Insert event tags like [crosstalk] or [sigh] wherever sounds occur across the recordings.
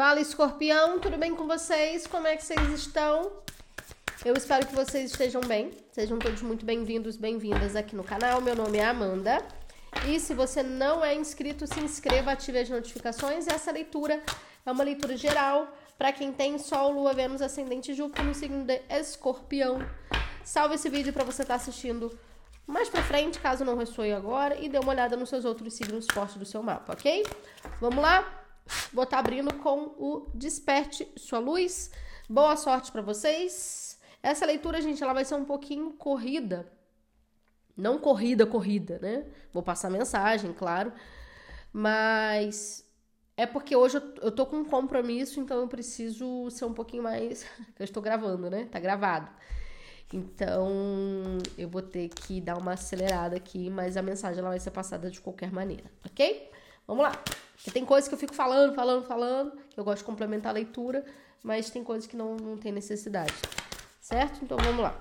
Fala, escorpião, tudo bem com vocês? Como é que vocês estão? Eu espero que vocês estejam bem. Sejam todos muito bem-vindos, bem-vindas aqui no canal. Meu nome é Amanda. E se você não é inscrito, se inscreva, ative as notificações. Essa leitura é uma leitura geral para quem tem Sol, Lua, Vênus, Ascendente Júpiter no signo de Escorpião. Salve esse vídeo para você estar tá assistindo mais pra frente, caso não ressoe agora, e dê uma olhada nos seus outros signos fortes do seu mapa, ok? Vamos lá? Vou estar tá abrindo com o Desperte Sua Luz. Boa sorte para vocês. Essa leitura, gente, ela vai ser um pouquinho corrida. Não corrida, corrida, né? Vou passar mensagem, claro. Mas é porque hoje eu, tô com um compromisso, então eu preciso ser um pouquinho mais. [laughs] Eu estou gravando, né? Tá gravado. Então, eu vou ter que dar uma acelerada aqui, mas a mensagem ela vai ser passada de qualquer maneira, ok? Vamos lá. Porque tem coisas que eu fico falando, falando, falando, eu gosto de complementar a leitura, mas tem coisas que não, não tem necessidade, certo? Então, vamos lá.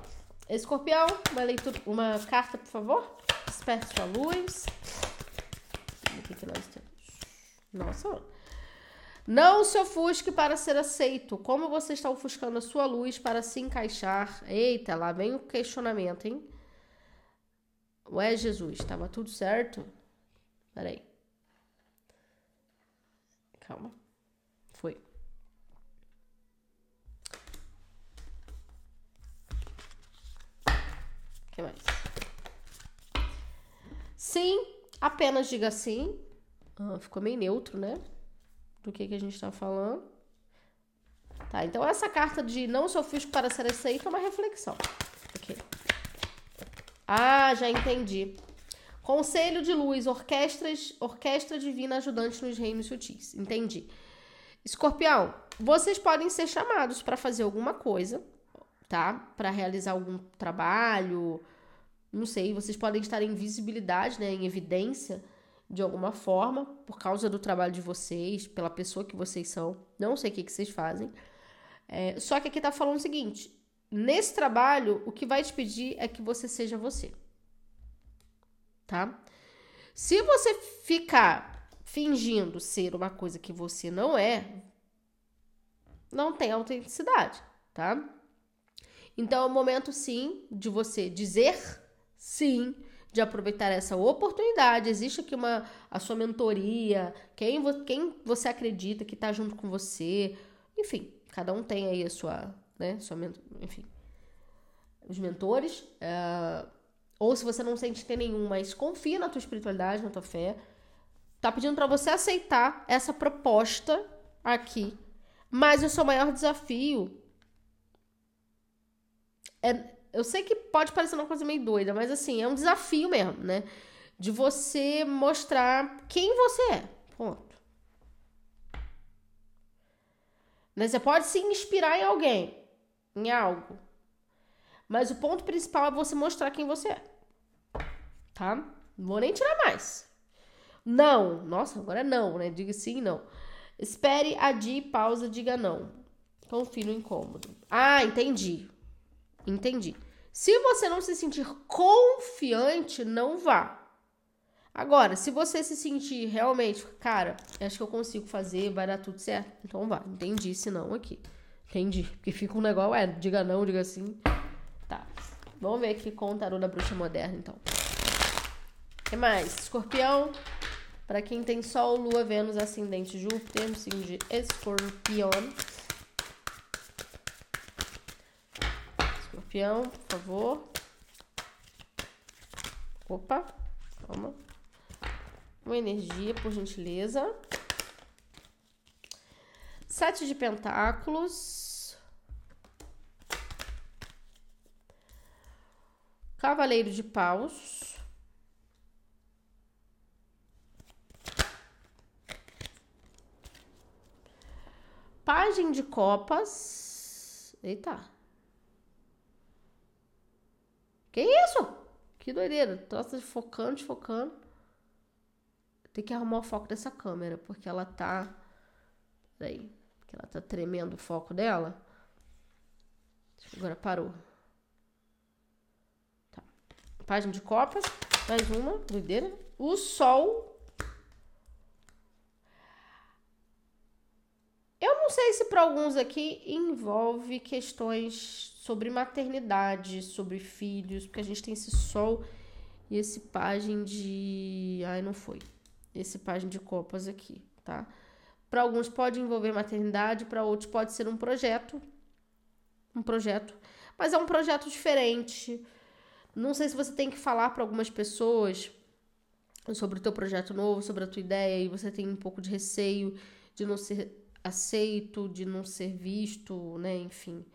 Escorpião, uma leitura, uma carta, por favor. Desperte sua luz. O que, que nós temos? Nossa, não se ofusque para ser aceito. Como você está ofuscando a sua luz para se encaixar? Eita, lá vem o questionamento, hein? Ué, Jesus, estava tudo certo? Peraí. Calma. Foi. O que mais? Sim, apenas diga sim. Ah, ficou meio neutro, né? do que, que a gente está falando. Tá, então essa carta de não sou fisco para ser aceito é uma reflexão. Okay. Ah, já entendi. Conselho de luz, orquestras, orquestra divina ajudante nos reinos sutis. Entendi. Escorpião, vocês podem ser chamados para fazer alguma coisa, tá? Para realizar algum trabalho, não sei, vocês podem estar em visibilidade, né, em evidência de alguma forma, por causa do trabalho de vocês, pela pessoa que vocês são. Não sei o que, que vocês fazem. É, só que aqui tá falando o seguinte: nesse trabalho, o que vai te pedir é que você seja você. Tá? Se você ficar fingindo ser uma coisa que você não é, não tem autenticidade, tá? Então é o momento sim de você dizer sim de aproveitar essa oportunidade. Existe aqui uma a sua mentoria, quem, quem você acredita que está junto com você. Enfim, cada um tem aí a sua, né, sua enfim, os mentores. Uh, ou se você não sente ter nenhum, mas confia na tua espiritualidade, na tua fé. Tá pedindo para você aceitar essa proposta aqui. Mas o seu maior desafio é eu sei que pode parecer uma coisa meio doida, mas assim, é um desafio mesmo, né? De você mostrar quem você é. Ponto. Né? Você pode se inspirar em alguém, em algo. Mas o ponto principal é você mostrar quem você é. Tá? Não vou nem tirar mais. Não. Nossa, agora não, né? Diga sim, não. Espere, adie, pausa, diga não. Confie no incômodo. Ah, entendi. Entendi. Se você não se sentir confiante, não vá. Agora, se você se sentir realmente, cara, acho que eu consigo fazer, vai dar tudo certo, então vá. Entendi, se não aqui. Entendi. Porque fica um negócio, é, diga não, diga sim. Tá. Vamos ver aqui com o tarô da bruxa moderna, então. O que mais? Escorpião. Para quem tem Sol, Lua, Vênus, Ascendente, Júpiter, no signo de Escorpião. escorpião, por favor. Opa, calma. Uma energia, por gentileza. Sete de pentáculos. Cavaleiro de paus. Pagem de copas. Eita. Que isso? Que doideira. Tô focando, focando. Tem que arrumar o foco dessa câmera, porque ela tá. Peraí. Porque ela tá tremendo o foco dela. Agora parou. Página de copas. Mais uma. Doideira. O sol. Eu Não sei se para alguns aqui envolve questões sobre maternidade, sobre filhos, porque a gente tem esse sol e esse página de. Ai, não foi. Esse página de copas aqui, tá? Para alguns pode envolver maternidade, para outros pode ser um projeto. Um projeto. Mas é um projeto diferente. Não sei se você tem que falar para algumas pessoas sobre o teu projeto novo, sobre a tua ideia, e você tem um pouco de receio de não ser aceito, de não ser visto, né? Enfim.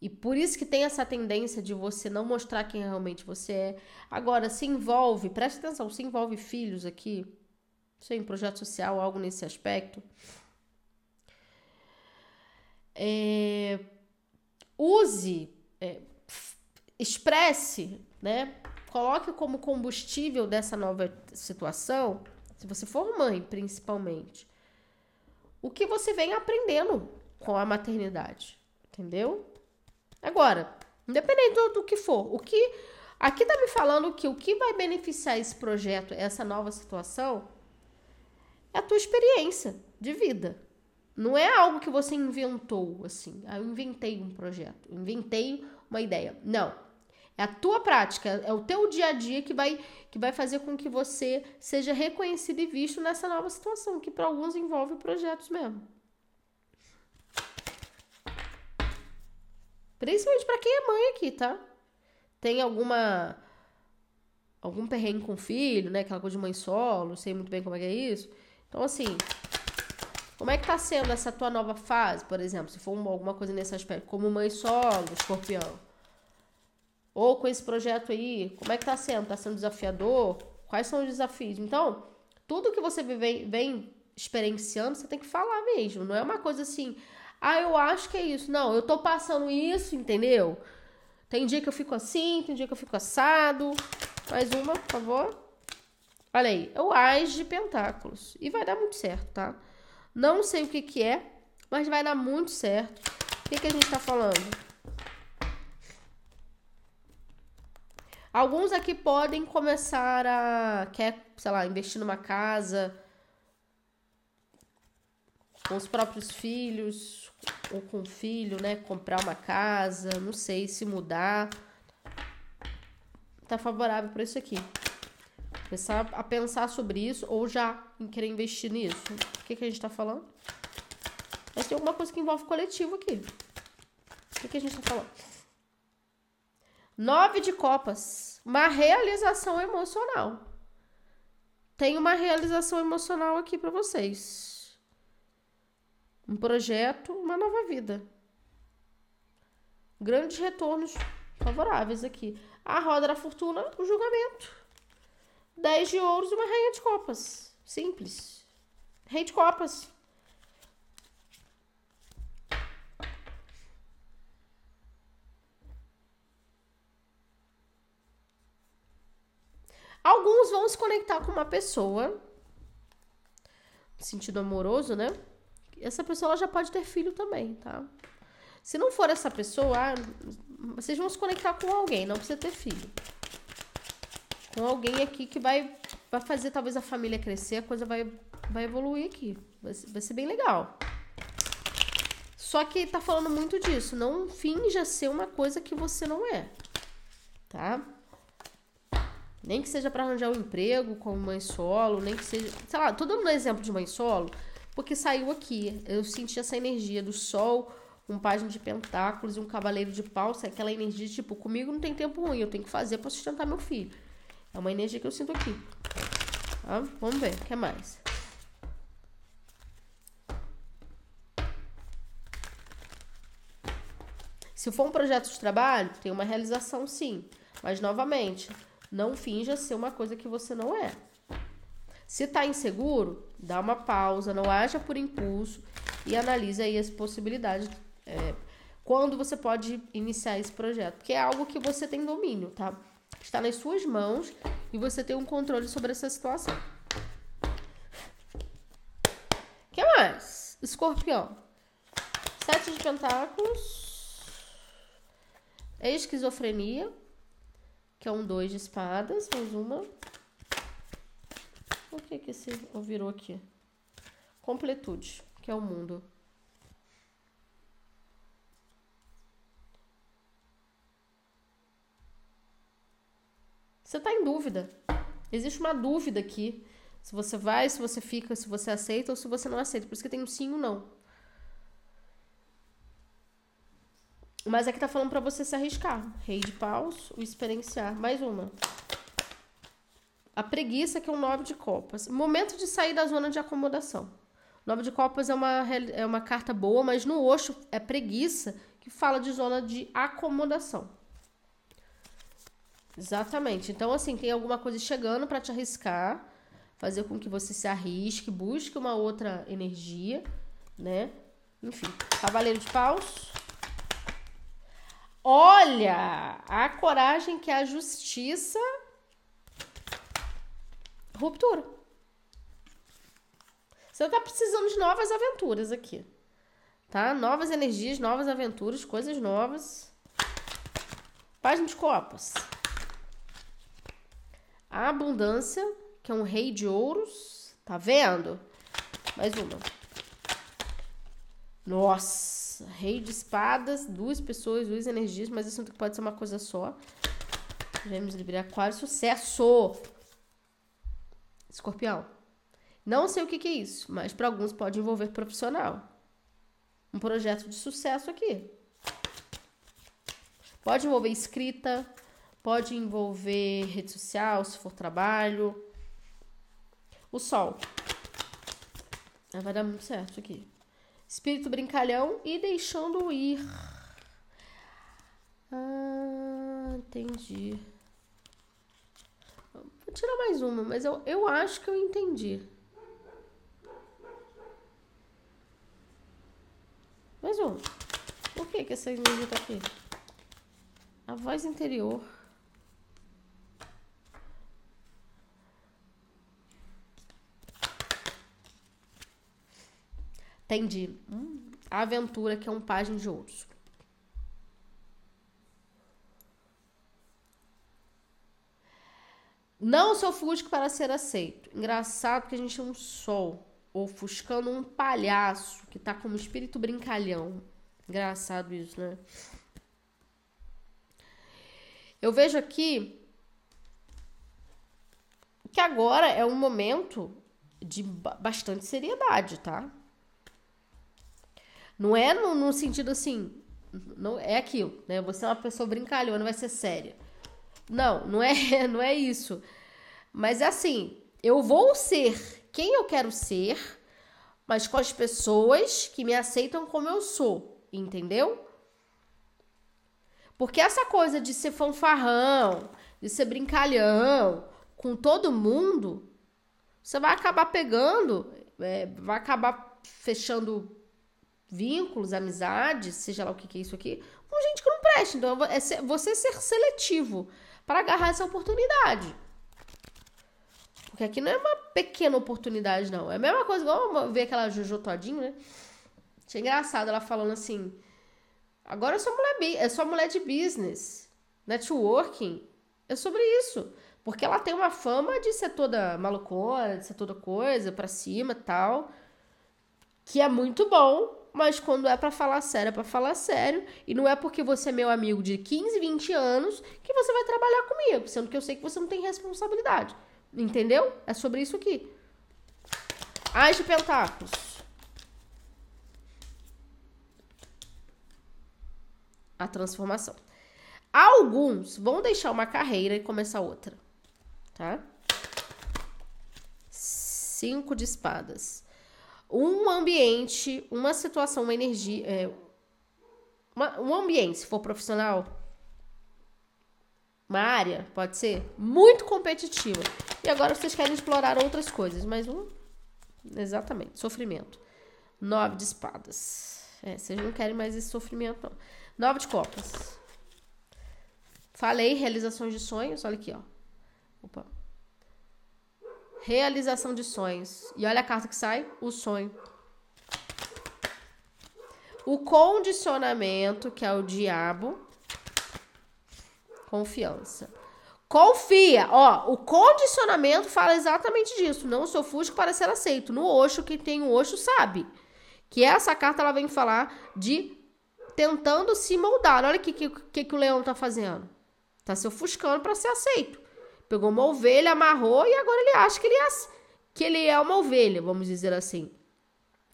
E por isso que tem essa tendência de você não mostrar quem realmente você é. Agora, se envolve, preste atenção, se envolve filhos aqui, sei, um projeto social, algo nesse aspecto. É, use, é, expresse, né? Coloque como combustível dessa nova situação, se você for mãe, principalmente, o que você vem aprendendo com a maternidade, entendeu? Agora, independente do, do que for, o que aqui tá me falando que o que vai beneficiar esse projeto, essa nova situação, é a tua experiência de vida. Não é algo que você inventou, assim. Ah, eu inventei um projeto, eu inventei uma ideia. Não. É a tua prática, é o teu dia a dia que vai, que vai fazer com que você seja reconhecido e visto nessa nova situação, que para alguns envolve projetos mesmo. Principalmente para quem é mãe aqui, tá? Tem alguma algum perrengue com filho, né? Aquela coisa de mãe solo, não sei muito bem como é que é isso. Então, assim, como é que tá sendo essa tua nova fase, por exemplo, se for alguma coisa nesse aspecto, como mãe solo, escorpião? Ou com esse projeto aí, como é que tá sendo? Tá sendo desafiador? Quais são os desafios? Então, tudo que você vem, vem experienciando, você tem que falar mesmo. Não é uma coisa assim, ah, eu acho que é isso. Não, eu tô passando isso, entendeu? Tem dia que eu fico assim, tem dia que eu fico assado. Mais uma, por favor. Olha aí, é o Ás de Pentáculos. E vai dar muito certo, tá? Não sei o que que é, mas vai dar muito certo. O que que a gente tá falando? Alguns aqui podem começar a quer, sei lá, investir numa casa com os próprios filhos ou com o filho, né, comprar uma casa, não sei, se mudar. Tá favorável para isso aqui. Começar a pensar sobre isso ou já em querer investir nisso. O que, que a gente tá falando? Mas tem alguma coisa que envolve coletivo aqui. O que, que a gente tá falando? Nove de copas. Uma realização emocional. Tem uma realização emocional aqui para vocês. Um projeto, uma nova vida. Grandes retornos favoráveis aqui. A roda da fortuna, o julgamento. Dez de ouros e uma rainha de copas. Simples. Rei de copas. Alguns vão se conectar com uma pessoa, no sentido amoroso, né? Essa pessoa ela já pode ter filho também, tá? Se não for essa pessoa, ah, vocês vão se conectar com alguém, não precisa ter filho. Com alguém aqui que vai, vai fazer talvez a família crescer, a coisa vai, vai evoluir aqui. Vai, vai ser bem legal. Só que tá falando muito disso. Não finja ser uma coisa que você não é. Tá? Nem que seja para arranjar um emprego como mãe solo, nem que seja. Sei lá, tô dando um exemplo de mãe solo, porque saiu aqui. Eu senti essa energia do sol, um página de pentáculos e um cavaleiro de pau. Aquela energia tipo, comigo não tem tempo ruim, eu tenho que fazer para sustentar meu filho. É uma energia que eu sinto aqui. Tá? Vamos ver, o que mais? Se for um projeto de trabalho, tem uma realização sim. Mas, novamente, não finja ser uma coisa que você não é. Se tá inseguro, dá uma pausa, não haja por impulso e analise aí as possibilidades. É, quando você pode iniciar esse projeto. Porque é algo que você tem domínio, tá? Está nas suas mãos e você tem um controle sobre essa situação. Que mais? Escorpião. Sete de pentáculos. Esquizofrenia que é um dois de espadas, mais uma. O que que esse virou aqui? Completude, que é o mundo. Você está em dúvida. Existe uma dúvida aqui. Se você vai, se você fica, se você aceita ou se você não aceita. Por isso que tem um sim ou um não. Mas aqui tá falando para você se arriscar. Rei de paus, o experienciar. Mais uma. A preguiça, que é um nove de copas. Momento de sair da zona de acomodação. Nove de copas é uma, é uma carta boa, mas no Oxo é preguiça, que fala de zona de acomodação. Exatamente. Então, assim, tem alguma coisa chegando para te arriscar, fazer com que você se arrisque, busque uma outra energia, né? Enfim, Cavaleiro de Paus. Olha a coragem que a justiça. Ruptura. Você tá precisando de novas aventuras aqui. Tá? Novas energias, novas aventuras, coisas novas. Página de copas. A abundância, que é um rei de ouros. Tá vendo? Mais uma. Nossa! Rei de espadas, duas pessoas, duas energias, mas isso pode ser uma coisa só. Gêmeos, Libra, Aquário, sucesso! Escorpião. Não sei o que, que é isso, mas para alguns pode envolver profissional. Um projeto de sucesso aqui. Pode envolver escrita, pode envolver rede social, se for trabalho. O sol. Vai dar muito certo aqui. Espírito brincalhão e deixando ir. Ah, entendi. Vou tirar mais uma, mas eu, eu acho que eu entendi. Mais uma. Por que, que essa energia tá aqui? A voz interior. Entendi. Hum, a aventura, que é um página de ouros. Não se ofusque para ser aceito. Engraçado que a gente é um sol ofuscando um palhaço que tá como espírito brincalhão. Engraçado isso, né? Eu vejo aqui que agora é um momento de bastante seriedade, tá? Não é no, no sentido assim, não é aquilo, né? Você é uma pessoa brincalhona, vai ser séria. Não, não é, [laughs] não é isso. Mas é assim, eu vou ser quem eu quero ser, mas com as pessoas que me aceitam como eu sou, entendeu? Porque essa coisa de ser fanfarrão, de ser brincalhão com todo mundo, você vai acabar pegando, é, vai acabar fechando vínculos, amizades, seja lá o que, que é isso aqui, com gente que não presta. Então, é você ser seletivo para agarrar essa oportunidade. Porque aqui não é uma pequena oportunidade, não. É a mesma coisa, igual ver aquela Jojo todinho, né? Achei engraçado ela falando assim. Agora eu sou mulher, é só mulher de business. Networking. É sobre isso. Porque ela tem uma fama de ser toda malucona, de ser toda coisa, pra cima tal. Que é muito bom mas quando é para falar sério, é para falar sério, e não é porque você é meu amigo de 15, 20 anos que você vai trabalhar comigo, sendo que eu sei que você não tem responsabilidade. Entendeu? É sobre isso aqui. As de pentáculos. A transformação. Alguns vão deixar uma carreira e começar outra, tá? Cinco de espadas um ambiente, uma situação, uma energia, é, uma, um ambiente, se for profissional, uma área, pode ser, muito competitiva. E agora vocês querem explorar outras coisas, mas um, exatamente, sofrimento. Nove de espadas. É, vocês não querem mais esse sofrimento, não. Nove de copas. Falei, realizações de sonhos, olha aqui, ó. Opa. Realização de sonhos. E olha a carta que sai: o sonho. O condicionamento, que é o diabo. Confiança. Confia. Ó, o condicionamento fala exatamente disso. Não se ofusque para ser aceito. No Oxo, quem tem o Oxo sabe. Que essa carta ela vem falar de tentando se moldar. Olha o que, que, que, que o leão tá fazendo. Tá se ofuscando para ser aceito Pegou uma ovelha, amarrou e agora ele acha que ele é, que ele é uma ovelha, vamos dizer assim.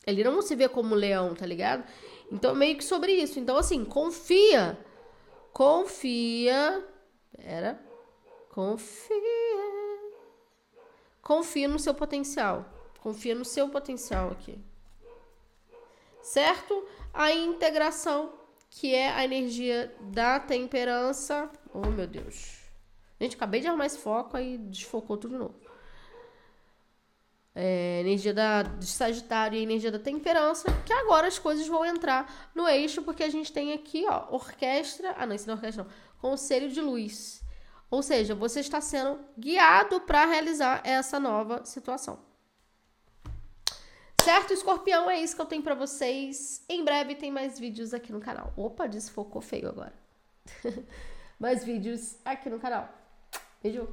Ele não se vê como um leão, tá ligado? Então, meio que sobre isso. Então, assim, confia. Confia. Pera. Confia. Confia no seu potencial. Confia no seu potencial aqui. Certo? A integração, que é a energia da temperança. Oh, meu Deus. Gente, acabei de arrumar esse foco aí desfocou tudo de novo. É, energia da, de Sagitário e energia da temperança, que agora as coisas vão entrar no eixo, porque a gente tem aqui, ó, orquestra. Ah, não, isso não é orquestra, não. Conselho de luz. Ou seja, você está sendo guiado para realizar essa nova situação. Certo, escorpião? É isso que eu tenho para vocês. Em breve tem mais vídeos aqui no canal. Opa, desfocou feio agora. [laughs] mais vídeos aqui no canal. 也就